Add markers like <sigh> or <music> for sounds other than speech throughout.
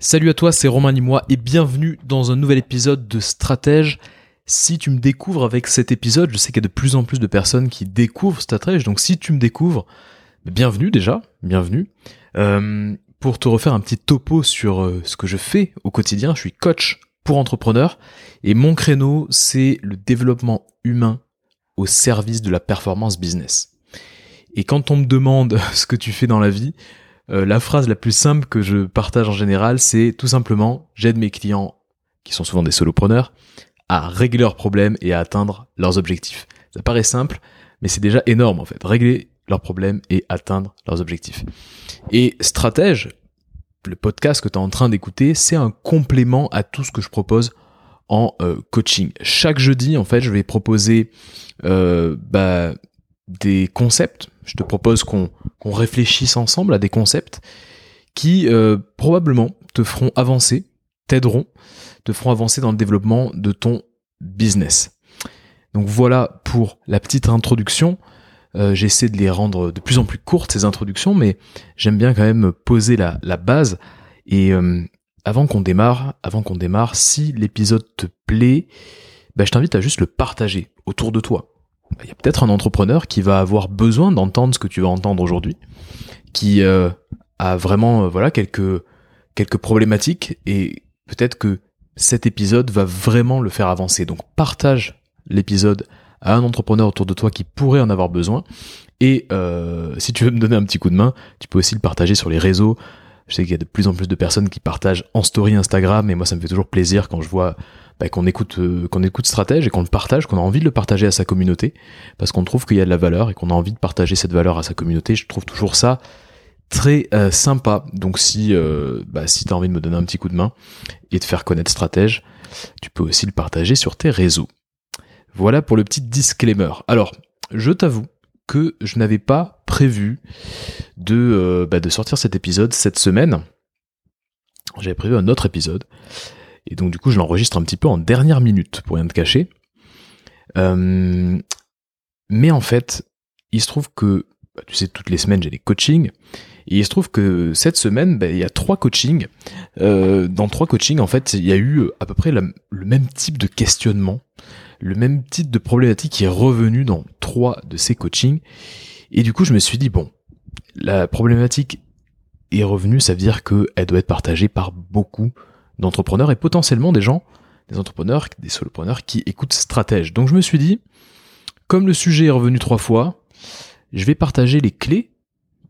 Salut à toi, c'est Romain Limois et bienvenue dans un nouvel épisode de Stratège. Si tu me découvres avec cet épisode, je sais qu'il y a de plus en plus de personnes qui découvrent Stratège, donc si tu me découvres, bienvenue déjà, bienvenue. Euh, pour te refaire un petit topo sur euh, ce que je fais au quotidien, je suis coach pour entrepreneurs et mon créneau, c'est le développement humain au service de la performance business. Et quand on me demande <laughs> ce que tu fais dans la vie, euh, la phrase la plus simple que je partage en général, c'est tout simplement j'aide mes clients, qui sont souvent des solopreneurs, à régler leurs problèmes et à atteindre leurs objectifs. Ça paraît simple, mais c'est déjà énorme en fait. Régler leurs problèmes et atteindre leurs objectifs. Et stratège, le podcast que tu es en train d'écouter, c'est un complément à tout ce que je propose en euh, coaching. Chaque jeudi, en fait, je vais proposer euh, bah, des concepts. Je te propose qu'on réfléchisse ensemble à des concepts qui euh, probablement te feront avancer, t'aideront, te feront avancer dans le développement de ton business. Donc voilà pour la petite introduction. Euh, j'essaie de les rendre de plus en plus courtes ces introductions, mais j'aime bien quand même poser la, base. Et euh, avant qu'on démarre, avant qu'on démarre, si l'épisode te plaît, bah, je t'invite à juste le partager autour de toi il y a peut-être un entrepreneur qui va avoir besoin d'entendre ce que tu vas entendre aujourd'hui, qui euh, a vraiment euh, voilà quelques quelques problématiques et peut-être que cet épisode va vraiment le faire avancer. Donc partage l'épisode à un entrepreneur autour de toi qui pourrait en avoir besoin. Et euh, si tu veux me donner un petit coup de main, tu peux aussi le partager sur les réseaux. Je sais qu'il y a de plus en plus de personnes qui partagent en story Instagram, et moi ça me fait toujours plaisir quand je vois bah, qu'on écoute euh, qu'on écoute stratège et qu'on le partage, qu'on a envie de le partager à sa communauté, parce qu'on trouve qu'il y a de la valeur et qu'on a envie de partager cette valeur à sa communauté. Je trouve toujours ça très euh, sympa. Donc si euh, bah, si t'as envie de me donner un petit coup de main et de faire connaître stratège, tu peux aussi le partager sur tes réseaux. Voilà pour le petit disclaimer. Alors, je t'avoue que je n'avais pas prévu de, bah, de sortir cet épisode cette semaine. J'avais prévu un autre épisode. Et donc du coup, je l'enregistre un petit peu en dernière minute, pour rien te cacher. Euh, mais en fait, il se trouve que, bah, tu sais, toutes les semaines, j'ai des coachings. Et il se trouve que cette semaine, bah, il y a trois coachings. Euh, dans trois coachings, en fait, il y a eu à peu près le même type de questionnement, le même type de problématique qui est revenu dans trois de ces coachings. Et du coup, je me suis dit, bon, la problématique est revenue, ça veut dire qu'elle doit être partagée par beaucoup d'entrepreneurs et potentiellement des gens, des entrepreneurs, des solopreneurs qui écoutent stratège. Donc je me suis dit, comme le sujet est revenu trois fois, je vais partager les clés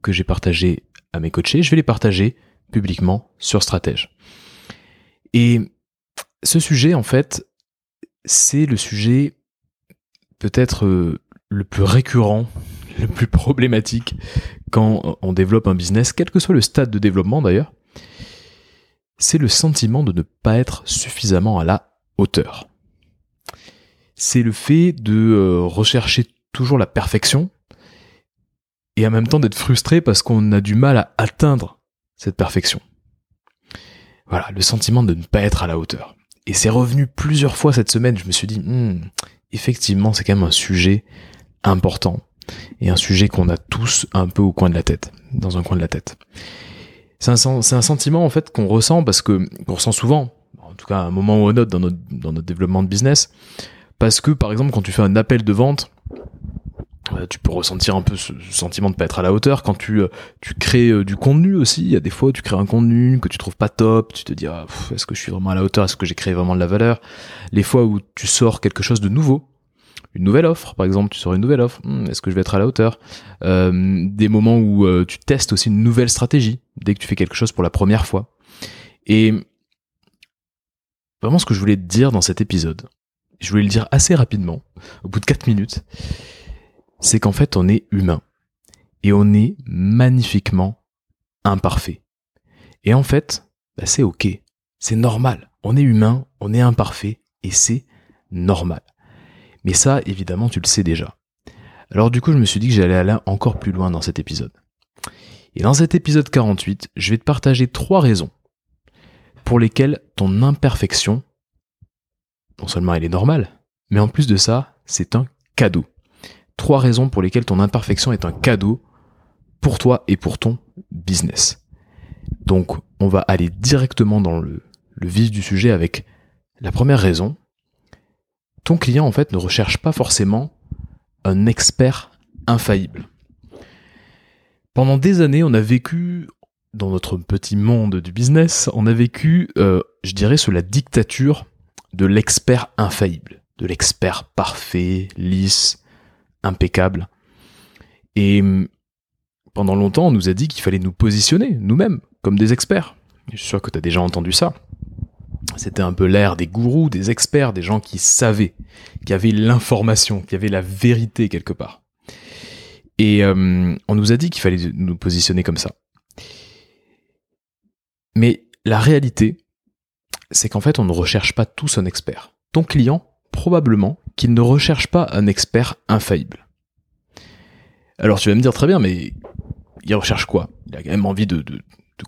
que j'ai partagées à mes coachés, je vais les partager publiquement sur stratège. Et ce sujet, en fait, c'est le sujet peut-être euh, le plus récurrent, <laughs> le plus problématique quand on développe un business, quel que soit le stade de développement d'ailleurs c'est le sentiment de ne pas être suffisamment à la hauteur. C'est le fait de euh, rechercher toujours la perfection et en même temps d'être frustré parce qu'on a du mal à atteindre cette perfection. Voilà, le sentiment de ne pas être à la hauteur. Et c'est revenu plusieurs fois cette semaine, je me suis dit, hmm, effectivement, c'est quand même un sujet important et un sujet qu'on a tous un peu au coin de la tête, dans un coin de la tête c'est un, un, sentiment en fait qu'on ressent parce que qu'on ressent souvent, en tout cas à un moment ou un autre dans notre, dans notre développement de business, parce que par exemple quand tu fais un appel de vente, euh, tu peux ressentir un peu ce sentiment de pas être à la hauteur quand tu euh, tu crées euh, du contenu aussi. Il y a des fois tu crées un contenu que tu trouves pas top, tu te dis ah, est-ce que je suis vraiment à la hauteur, est-ce que j'ai créé vraiment de la valeur? Les fois où tu sors quelque chose de nouveau, une nouvelle offre, par exemple, tu sors une nouvelle offre, hmm, est-ce que je vais être à la hauteur? Euh, Des moments où euh, tu testes aussi une nouvelle stratégie, dès que tu fais quelque chose pour la première fois. Et vraiment ce que je voulais te dire dans cet épisode, je voulais le dire assez rapidement, au bout de 4 minutes, c'est qu'en fait on est humain. Et on est magnifiquement imparfait. Et en fait, bah, c'est ok, c'est normal. On est humain, on est imparfait, et c'est normal. Mais ça, évidemment, tu le sais déjà. Alors du coup, je me suis dit que j'allais aller encore plus loin dans cet épisode. Et dans cet épisode 48, je vais te partager trois raisons pour lesquelles ton imperfection, non seulement elle est normale, mais en plus de ça, c'est un cadeau. Trois raisons pour lesquelles ton imperfection est un cadeau pour toi et pour ton business. Donc on va aller directement dans le, le vif du sujet avec la première raison. Ton client en fait ne recherche pas forcément un expert infaillible. Pendant des années, on a vécu dans notre petit monde du business, on a vécu, euh, je dirais, sous la dictature de l'expert infaillible, de l'expert parfait, lisse, impeccable. Et hum, pendant longtemps, on nous a dit qu'il fallait nous positionner, nous-mêmes, comme des experts. Je suis sûr que tu as déjà entendu ça. C'était un peu l'ère des gourous, des experts, des gens qui savaient, qui avaient l'information, qui avaient la vérité quelque part. Et hum, on nous a dit qu'il fallait nous positionner comme ça. Mais la réalité, c'est qu'en fait, on ne recherche pas tous un expert. Ton client, probablement qu'il ne recherche pas un expert infaillible. Alors tu vas me dire très bien, mais il recherche quoi? Il a quand même envie de,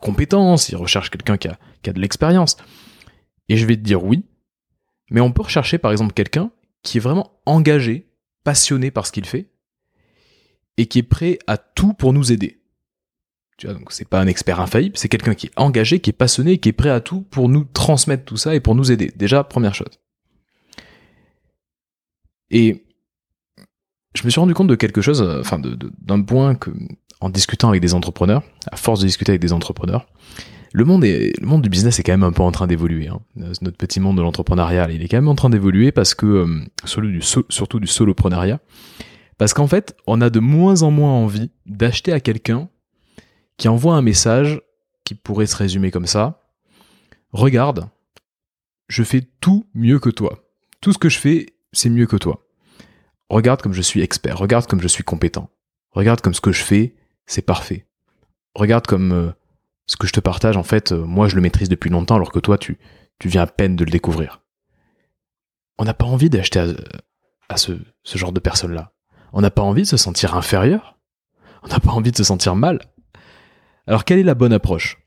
compétences, il recherche quelqu'un qui a de l'expérience. Et je vais te dire oui, mais on peut rechercher par exemple quelqu'un qui est vraiment engagé, passionné par ce qu'il fait, et qui est prêt à tout pour nous aider. Tu vois, donc c'est pas un expert infaillible, c'est quelqu'un qui est engagé, qui est passionné, qui est prêt à tout pour nous transmettre tout ça et pour nous aider. Déjà, première chose. Et je me suis rendu compte de quelque chose, euh, enfin d'un point que, en discutant avec des entrepreneurs, à force de discuter avec des entrepreneurs, le monde, du business est quand même un peu en train d'évoluer. Hein. Notre petit monde de l'entrepreneuriat, il est quand même en train d'évoluer parce que, euh, du, surtout du soloprenariat, parce qu'en fait, on a de moins en moins envie d'acheter à quelqu'un qui envoie un message qui pourrait se résumer comme ça. Regarde, je fais tout mieux que toi. Tout ce que je fais, c'est mieux que toi. Regarde comme je suis expert, regarde comme je suis compétent. Regarde comme ce que je fais, c'est parfait. Regarde comme euh, ce que je te partage, en fait, euh, moi je le maîtrise depuis longtemps alors que toi tu, viens à peine de le découvrir. On n'a pas envie d'acheter à, ce, ce genre de personnes-là. On n'a pas envie de se sentir inférieur. On n'a pas envie de se sentir mal. Alors quelle est la bonne approche?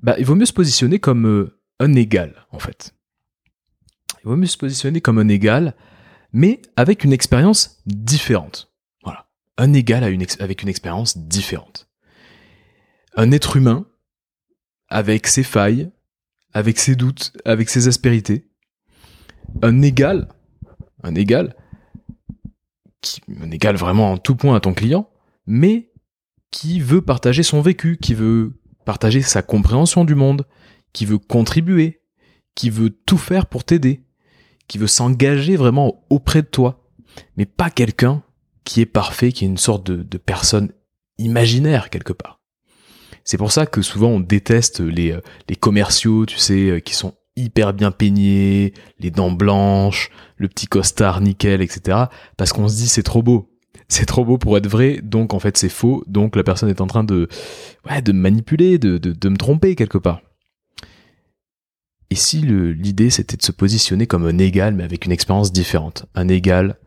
Bah, Il vaut mieux se positionner comme euh, un égal, en fait. Il vaut mieux se positionner comme un égal, mais avec une expérience différente. Voilà. Un égal avec une expérience différente. Un être humain, avec ses failles, avec ses doutes, avec ses aspérités. Un égal, un égal, un égal vraiment en tout point à ton client, mais qui veut partager son vécu, qui veut partager sa compréhension du monde, qui veut contribuer, qui veut tout faire pour t'aider, qui veut s'engager vraiment auprès de toi, mais pas quelqu'un qui est parfait, qui est une sorte de, personne imaginaire quelque part. C'est pour ça que souvent on déteste les, euh, commerciaux, tu sais, euh, qui sont hyper bien peignés, les dents blanches, le petit costard nickel, etc. Parce qu'on se dit c'est trop beau. C'est trop beau pour être vrai, donc en fait c'est faux, donc la personne est en train de, me manipuler, de, de, me tromper quelque part. Et si l'idée c'était de se positionner comme un égal, mais avec une expérience différente, un égal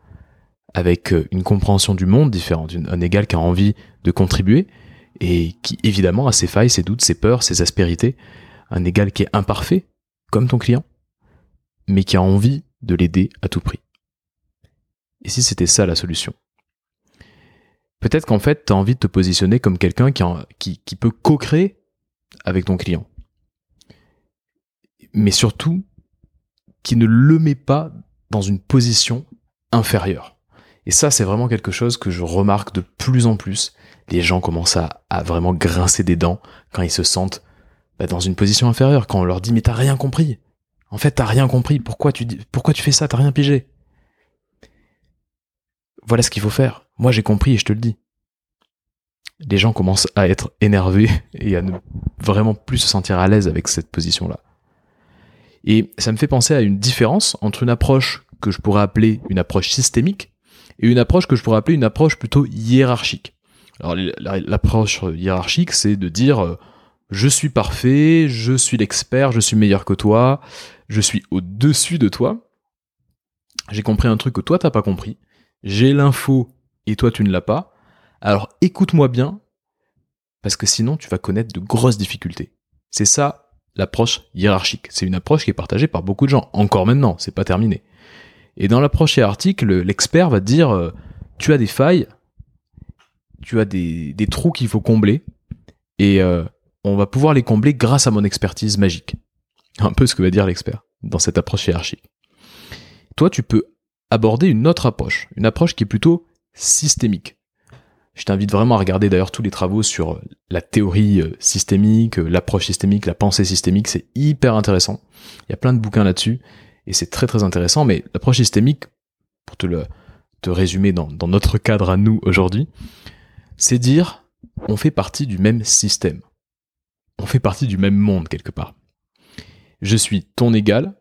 avec euh, une compréhension du monde différente, un égal qui a envie de contribuer et qui évidemment a ses failles, ses doutes, ses peurs, ses aspérités, un égal qui est imparfait, comme ton client, mais qui a envie de l'aider à tout prix. Et si c'était ça la solution? Peut-être qu'en fait, tu as envie de te positionner comme quelqu'un qui, qui, peut co-créer avec ton client. Mais surtout, qui ne le met pas dans une position inférieure. Et ça, c'est vraiment quelque chose que je remarque de plus en plus. Les gens commencent à, vraiment grincer des dents quand ils se sentent bah, dans une position inférieure, quand on leur dit mais t'as rien compris. En fait, t'as rien compris. Pourquoi tu, pourquoi tu fais ça? T'as rien pigé. Voilà ce qu'il faut faire. Moi, j'ai compris et je te le dis. Les gens commencent à être énervés <laughs> et à ne vraiment plus se sentir à l'aise avec cette position-là. Et ça me fait penser à une différence entre une approche que je pourrais appeler une approche systémique et une approche que je pourrais appeler une approche plutôt hiérarchique. Alors l'approche hiérarchique, c'est de dire euh, je suis parfait, je suis l'expert, je suis meilleur que toi, je suis au-dessus de toi. J'ai compris un truc que toi t'as pas compris. J'ai l'info et toi tu ne l'as pas. Alors écoute-moi bien, parce que sinon tu vas connaître de grosses difficultés. C'est ça l'approche hiérarchique. C'est une approche qui est partagée par beaucoup de gens. Encore maintenant, c'est pas terminé. Et dans l'approche hiérarchique, l'expert va dire euh, tu as des failles, tu as des, trous qu'il faut combler, et euh, on va pouvoir les combler grâce à mon expertise magique. Un peu ce que va dire l'expert dans cette approche hiérarchique. Toi, tu peux aborder une autre approche, une approche qui est plutôt systémique. Je t'invite vraiment à regarder d'ailleurs tous les travaux sur la théorie euh, systémique, l'approche systémique, la pensée systémique, c'est hyper intéressant. Il y a plein de bouquins là-dessus et c'est très très intéressant, mais l'approche systémique, pour te le te résumer dans, dans notre cadre à nous aujourd'hui, c'est dire on fait partie du même système. On fait partie du même monde quelque part. Je suis ton égal,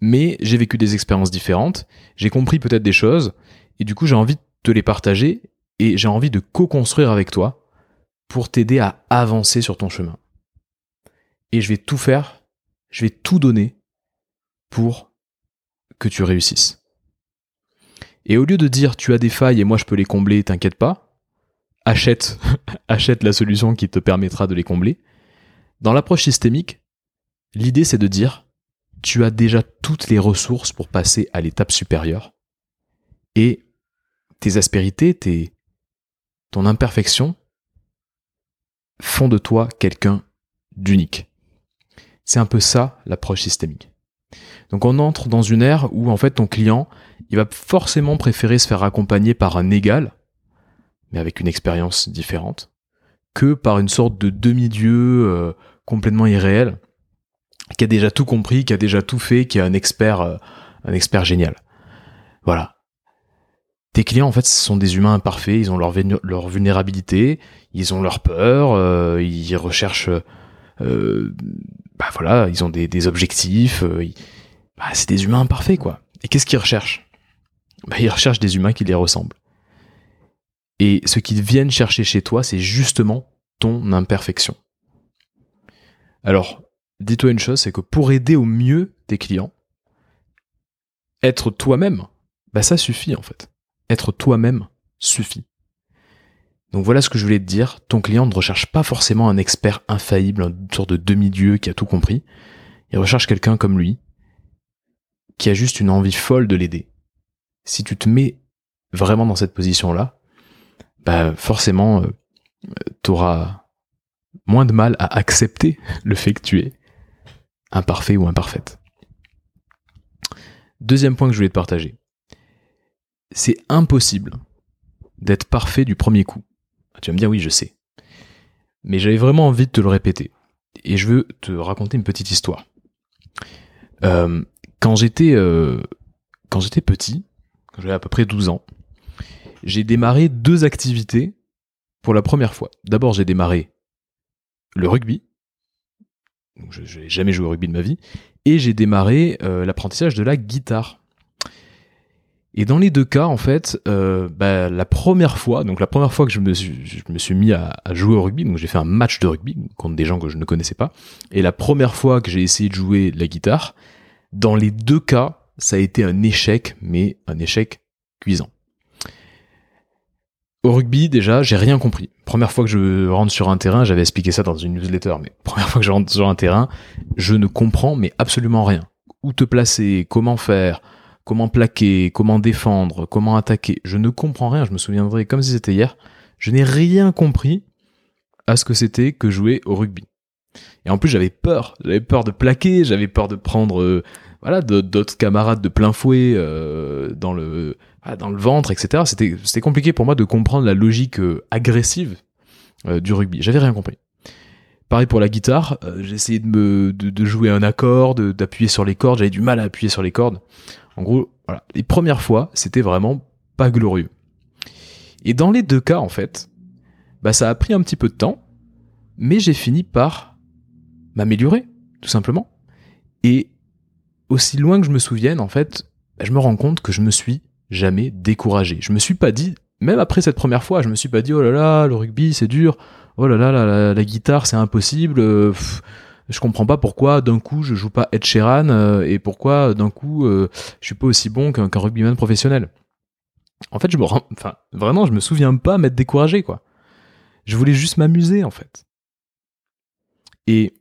mais j'ai vécu des expériences différentes, j'ai compris peut-être des choses, et du coup j'ai envie de te les partager, et j'ai envie de co-construire avec toi pour t'aider à avancer sur ton chemin. Et je vais tout faire, je vais tout donner pour que tu réussisses. Et au lieu de dire tu as des failles et moi je peux les combler, t'inquiète pas, achète, <laughs> achète la solution qui te permettra de les combler. Dans l'approche systémique, l'idée c'est de dire tu as déjà toutes les ressources pour passer à l'étape supérieure. Et tes aspérités, tes, ton imperfection font de toi quelqu'un d'unique. C'est un peu ça l'approche systémique. Donc on entre dans une ère où en fait ton client, il va forcément préférer se faire accompagner par un égal, mais avec une expérience différente, que par une sorte de demi-dieu euh, complètement irréel, qui a déjà tout compris, qui a déjà tout fait, qui est un expert, euh, un expert génial. Voilà. Tes clients, en fait, ce sont des humains imparfaits, ils ont leur, vulnérabilité, ils ont leur peur, euh, ils recherchent, bah voilà, ils ont des, objectifs, bah, c'est des humains imparfaits, quoi. Et qu'est-ce qu'ils recherchent? Bah, Ils recherchent des humains qui les ressemblent. Et ce qu'ils viennent chercher chez toi, c'est justement ton imperfection. Alors, dis-toi une chose, c'est que pour aider au mieux tes clients, être toi-même, bah ça suffit en fait. Être toi-même suffit. Donc voilà ce que je voulais te dire. Ton client ne recherche pas forcément un expert infaillible, une sorte de demi-dieu qui a tout compris. Il recherche quelqu'un comme lui, qui a juste une envie folle de l'aider. Si tu te mets vraiment dans cette position-là, bah forcément, euh, tu auras moins de mal à accepter <laughs> le fait que tu es imparfait ou imparfaite. Deuxième point que je voulais te partager. C'est impossible d'être parfait du premier coup. Tu vas me dire oui, je sais. Mais j'avais vraiment envie de te le répéter. Et je veux te raconter une petite histoire. Euh, quand j'étais euh, quand j'étais petit, quand j'avais à peu près 12 ans, j'ai démarré deux activités pour la première fois. D'abord, j'ai démarré le rugby. je n'ai jamais joué au rugby de ma vie. Et j'ai démarré euh, l'apprentissage de la guitare. Et dans les deux cas, en fait, euh, bah, la première fois, donc la première fois que je me suis, mis à, à jouer au rugby, donc j'ai fait un match de rugby contre des gens que je ne connaissais pas. Et la première fois que j'ai essayé de jouer la guitare, dans les deux cas, ça a été un échec, mais un échec cuisant. Au rugby, déjà, j'ai rien compris. Première fois que je rentre sur un terrain, j'avais expliqué ça dans une newsletter, mais première fois que je rentre sur un terrain, je ne comprends mais absolument rien. Où te placer, comment faire, comment plaquer, comment défendre, comment attaquer. Je ne comprends rien, je me souviendrai comme si c'était hier. Je n'ai rien compris à ce que c'était que jouer au rugby. Et en plus, j'avais peur. J'avais peur de plaquer, j'avais peur de prendre euh, voilà d'autres camarades de plein fouet euh, dans le dans le ventre, etc. C'était compliqué pour moi de comprendre la logique euh, agressive du rugby. J'avais rien compris. Pareil pour la guitare, essayé de me de, jouer un accord, d'appuyer sur les cordes. J'avais du mal à appuyer sur les cordes. En gros, les premières fois, c'était vraiment pas glorieux. Et dans les deux cas, en fait, bah ça a pris un petit peu de temps, mais j'ai fini par m'améliorer, tout simplement. Et aussi loin que je me souvienne, en fait, je me rends compte que je me suis jamais découragé. Je me suis pas dit, même après cette première fois, je me suis pas dit, oh là là, le rugby c'est dur, oh là là, la, la, guitare c'est impossible, euh, je comprends pas pourquoi d'un coup je joue pas Ed Sheeran euh, et pourquoi d'un coup euh, je suis pas aussi bon qu'un rugbyman professionnel. En fait, je me rends, enfin, vraiment, je me souviens pas m'être découragé, quoi. Je voulais juste m'amuser, en fait. Et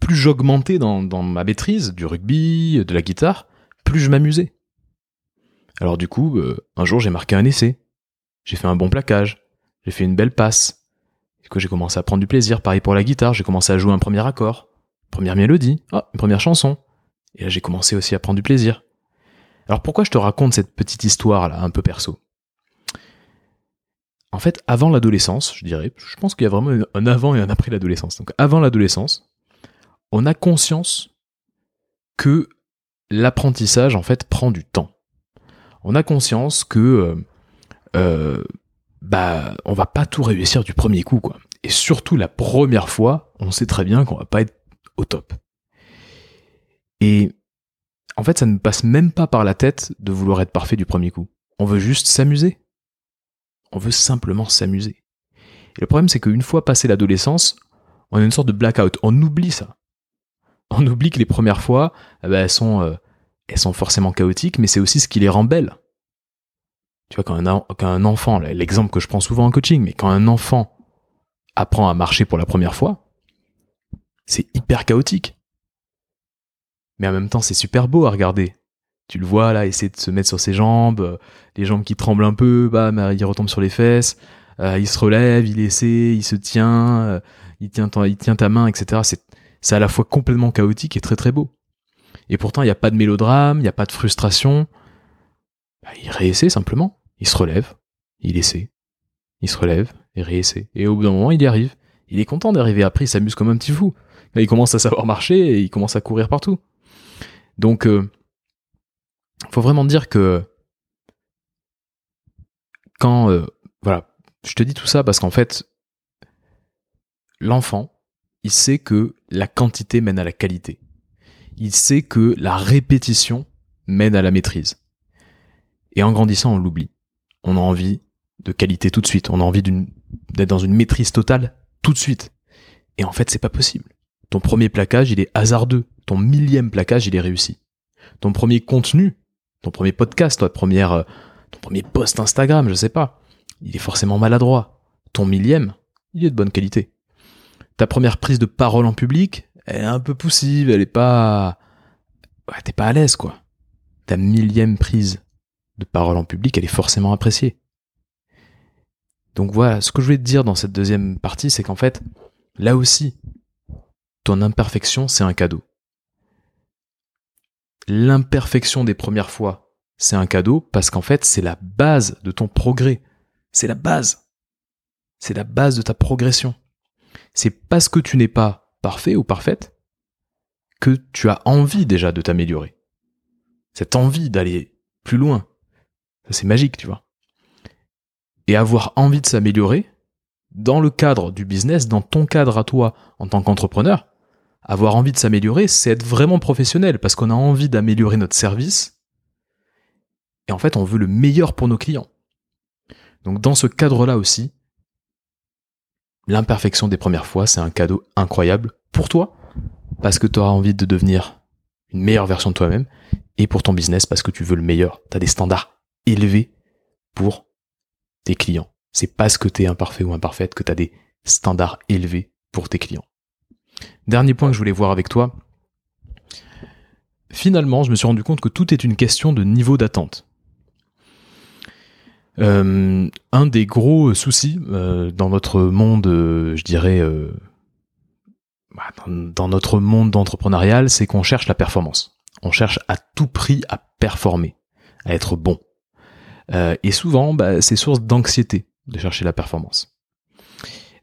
plus j'augmentais dans, ma maîtrise du rugby, de la guitare, plus je m'amusais. Alors du coup, euh, un jour j'ai marqué un essai, j'ai fait un bon plaquage, j'ai fait une belle passe. Que j'ai commencé à prendre du plaisir. Pareil pour la guitare, j'ai commencé à jouer un premier accord, première mélodie, oh, une première chanson. Et là, j'ai commencé aussi à prendre du plaisir. Alors pourquoi je te raconte cette petite histoire là, un peu perso? En fait, avant l'adolescence, je dirais, je pense qu'il y a vraiment un avant et un après l'adolescence. Donc avant l'adolescence, on a conscience que l'apprentissage en fait prend du temps. On a conscience que euh, euh, bah on va pas tout réussir du premier coup quoi. Et surtout la première fois, on sait très bien qu'on va pas être au top. Et en fait, ça ne passe même pas par la tête de vouloir être parfait du premier coup. On veut juste s'amuser. On veut simplement s'amuser. Et le problème, c'est qu'une fois passé l'adolescence, on a une sorte de blackout. On oublie ça. On oublie que les premières fois, eh ben, euh, elles sont forcément chaotiques, mais c'est aussi ce qui les rend belles. Tu vois, quand un, enfant, l'exemple que je prends souvent en coaching, mais quand un enfant apprend à marcher pour la première fois, c'est hyper chaotique. Mais en même temps, c'est super beau à regarder. Tu le vois là, essayer de se mettre sur ses jambes, euh, les jambes qui tremblent un peu, bah, il retombe sur les fesses, euh, il se relève, il essaie, il se tient, euh, il, tient il tient ta main, etc. C'est à la fois complètement chaotique et très très beau. Et pourtant, il n'y a pas de mélodrame, il n'y a pas de frustration. Bah, il réessaie simplement. Il se relève, il essaie, il se relève et réessaie. Et au bout d'un moment, il y arrive. Il est content d'arriver. Après, il s'amuse comme un petit fou. Il commence à savoir marcher et il commence à courir partout. Donc, euh, faut vraiment dire que quand, euh, voilà, je te dis tout ça parce qu'en fait, l'enfant, il sait que la quantité mène à la qualité. Il sait que la répétition mène à la maîtrise. Et en grandissant, on l'oublie. On a envie de qualité tout de suite. On a envie d'être dans une maîtrise totale tout de suite. Et en fait, c'est pas possible. Ton premier plaquage, il est hasardeux. Ton millième plaquage, il est réussi. Ton premier contenu, ton premier podcast, toi, première, euh, ton premier post Instagram, je sais pas, il est forcément maladroit. Ton millième, il est de bonne qualité. Ta première prise de parole en public, elle est un peu poussive, elle est pas, ouais, t'es pas à l'aise, quoi. Ta millième prise de parole en public, elle est forcément appréciée. Donc voilà, ce que je voulais te dire dans cette deuxième partie, c'est qu'en fait, là aussi, ton imperfection, c'est un cadeau. L'imperfection des premières fois, c'est un cadeau parce qu'en fait, c'est la base de ton progrès. C'est la base. C'est la base de ta progression. C'est parce que tu n'es pas parfait ou parfaite que tu as envie déjà de t'améliorer. Cette envie d'aller plus loin. C'est magique, tu vois. Et avoir envie de s'améliorer, dans le cadre du business, dans ton cadre à toi en tant qu'entrepreneur, avoir envie de s'améliorer, c'est être vraiment professionnel parce qu'on a envie d'améliorer notre service. Et en fait, on veut le meilleur pour nos clients. Donc dans ce cadre-là aussi, l'imperfection des premières fois, c'est un cadeau incroyable pour toi parce que tu auras envie de devenir une meilleure version de toi-même et pour ton business parce que tu veux le meilleur. Tu as des standards élevés pour tes clients. C'est parce que tu es imparfait ou imparfaite que tu as des standards élevés pour tes clients. Dernier point que je voulais voir avec toi. Finalement, je me suis rendu compte que tout est une question de niveau d'attente. Euh, un des gros soucis euh, dans notre monde, euh, je dirais, bah, dans, notre monde d'entrepreneurial, c'est qu'on cherche la performance. On cherche à tout prix à performer, à être bon. Et souvent, bah, c'est source d'anxiété de chercher la performance.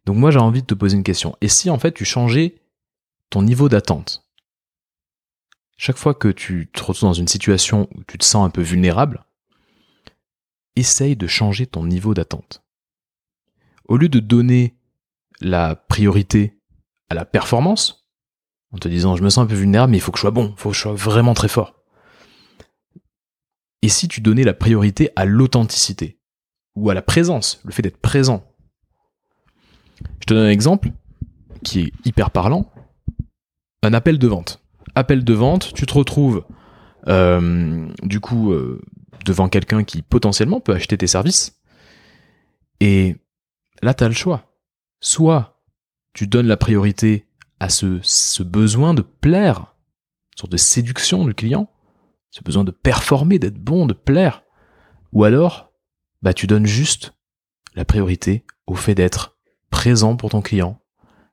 Donc moi, j'ai envie de te poser une question. Et si en fait tu changeais ton niveau d'attente? Chaque fois que tu te retrouves dans une situation où tu te sens un peu vulnérable, essaye de changer ton niveau d'attente. Au lieu de donner la priorité à la performance, en te disant je me sens un peu vulnérable mais il faut que je sois bon, il faut que je sois vraiment très fort. Et si tu donnais la priorité à l'authenticité ou à la présence, le fait d'être présent Je te donne un exemple qui est hyper parlant un appel de vente. Appel de vente, tu te retrouves euh, du coup euh, devant quelqu'un qui potentiellement peut acheter tes services. Et là, tu as le choix. Soit tu donnes la priorité à ce, ce besoin de plaire, sorte de séduction du client, ce besoin de performer, d'être bon, de plaire. Ou alors, bah, tu donnes juste la priorité au fait d'être présent pour ton client,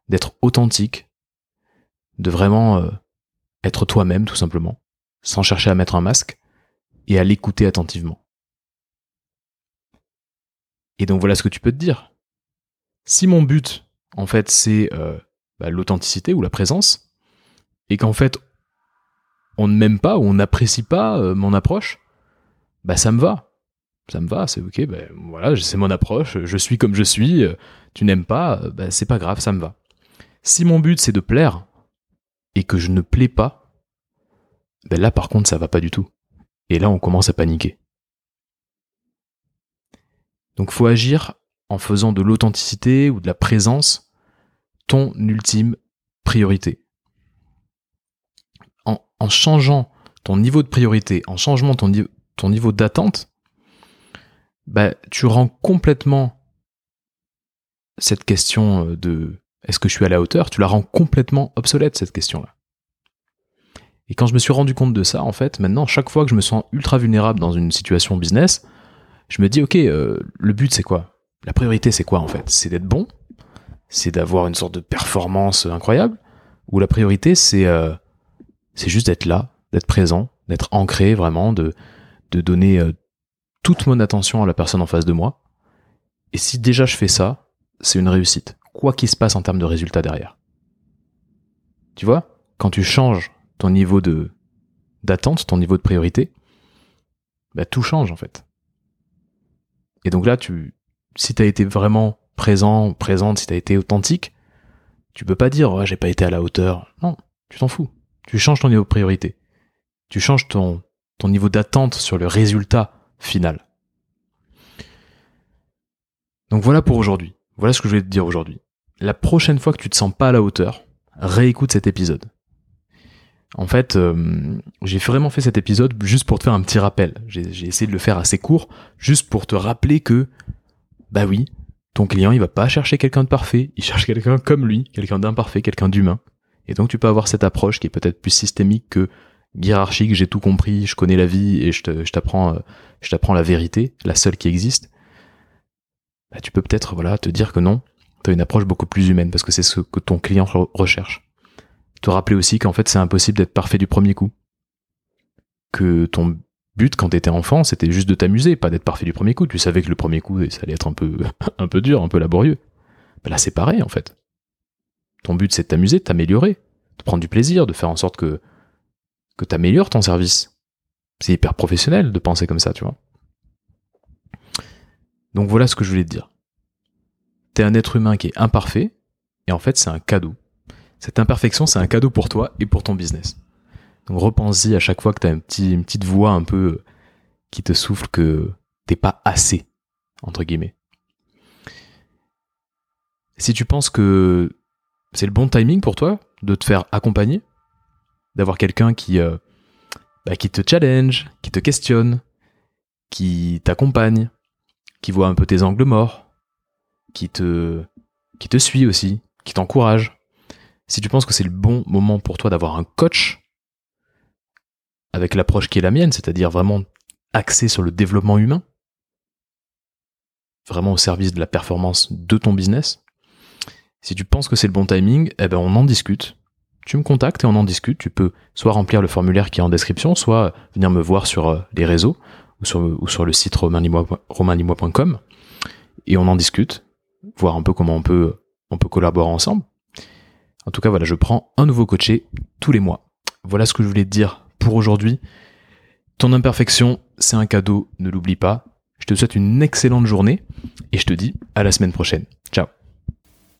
d'être authentique, de vraiment euh, être toi-même tout simplement, sans chercher à mettre un masque, et à l'écouter attentivement. Et donc voilà ce que tu peux te dire. Si mon but, en fait, c'est euh, bah, l'authenticité ou la présence, et qu'en fait, on ne m'aime pas ou on n'apprécie pas euh, mon approche, bah ça me va. Ça me va, c'est ok, ben voilà, c'est mon approche, je suis comme je suis, euh, tu n'aimes pas, bah c'est pas grave, ça me va. Si mon but c'est de plaire, et que je ne plais pas, ben là par contre ça va pas du tout. Et là on commence à paniquer. Donc faut agir en faisant de l'authenticité ou de la présence ton ultime priorité. En, changeant ton niveau de priorité, en changeant ton, niveau d'attente, bah, tu rends complètement cette question euh, de est-ce que je suis à la hauteur, tu la rends complètement obsolète cette question-là. Et quand je me suis rendu compte de ça, en fait, maintenant, chaque fois que je me sens ultra vulnérable dans une situation business, je me dis, ok, euh, le but c'est quoi? La priorité c'est quoi en fait? C'est d'être bon? C'est d'avoir une sorte de performance incroyable? Ou la priorité c'est euh, c'est juste d'être là, d'être présent, d'être ancré vraiment, de, donner euh, toute mon attention à la personne en face de moi. Et si déjà je fais ça, c'est une réussite, quoi qu'il se passe en termes de résultats derrière. Tu vois Quand tu changes ton niveau de d'attente, ton niveau de priorité, bah, tout change en fait. Et donc là, tu, si t'as été vraiment présent, présente, si t'as été authentique, tu peux pas dire, j'ai pas été à la hauteur. Non, tu t'en fous. Tu changes ton niveau de priorité. Tu changes ton, ton niveau d'attente sur le résultat final. Donc voilà pour aujourd'hui. Voilà ce que je voulais te dire aujourd'hui. La prochaine fois que tu te sens pas à la hauteur, réécoute cet épisode. En fait, euh, j'ai vraiment fait cet épisode juste pour te faire un petit rappel. J'ai essayé de le faire assez court, juste pour te rappeler que, bah oui, ton client, il va pas chercher quelqu'un de parfait, il cherche quelqu'un comme lui, quelqu'un d'imparfait, quelqu'un d'humain. Et donc tu peux avoir cette approche qui est peut-être plus systémique que hiérarchique, j'ai tout compris, je connais la vie et je t'apprends euh, t'apprends la vérité, la seule qui existe. Bah, tu peux peut-être te dire que non, tu as une approche beaucoup plus humaine parce que c'est ce que ton client recherche te rappeler aussi qu'en fait c'est impossible d'être parfait du premier coup. Que ton but quand t'étais enfant c'était juste de t'amuser, pas d'être parfait du premier coup. Tu savais que le premier coup ça allait être un peu, <laughs> un peu dur, un peu laborieux. Mais là c'est pareil en fait. Ton but c'est de t'amuser, de t'améliorer, de prendre du plaisir, de faire en sorte que, que t'améliores ton service. C'est hyper professionnel de penser comme ça, tu vois. Donc voilà ce que je voulais te dire. T'es un être humain qui est imparfait, et en fait c'est un cadeau cette imperfection, c'est un cadeau pour toi et pour ton business. Donc repense-y à chaque fois que tu as un petit, une petite voix un peu euh, qui te souffle que t'es pas assez, entre guillemets. Si tu penses que c'est le bon timing pour toi de te faire accompagner, d'avoir quelqu'un qui, euh, bah, qui te challenge, qui te questionne, qui t'accompagne, qui voit un peu tes angles morts, qui te, qui te suit aussi, qui t'encourage, si tu penses que c'est le bon moment pour toi d'avoir un coach avec l'approche qui est la mienne, c'est-à-dire vraiment axé sur le développement humain, vraiment au service de la performance de ton business, si tu penses que c'est le bon timing, eh ben on en discute. Tu me contactes et on en discute. Tu peux soit remplir le formulaire qui est en description, soit venir me voir sur euh, les réseaux ou sur, le site romanimois.com et on en discute, voir un peu comment on peut, on peut collaborer ensemble. En tout cas, voilà, je prends un nouveau coaché tous les mois. Voilà ce que je voulais te dire pour aujourd'hui. Ton imperfection, c'est un cadeau, ne l'oublie pas. Je te souhaite une excellente journée et je te dis à la semaine prochaine. Ciao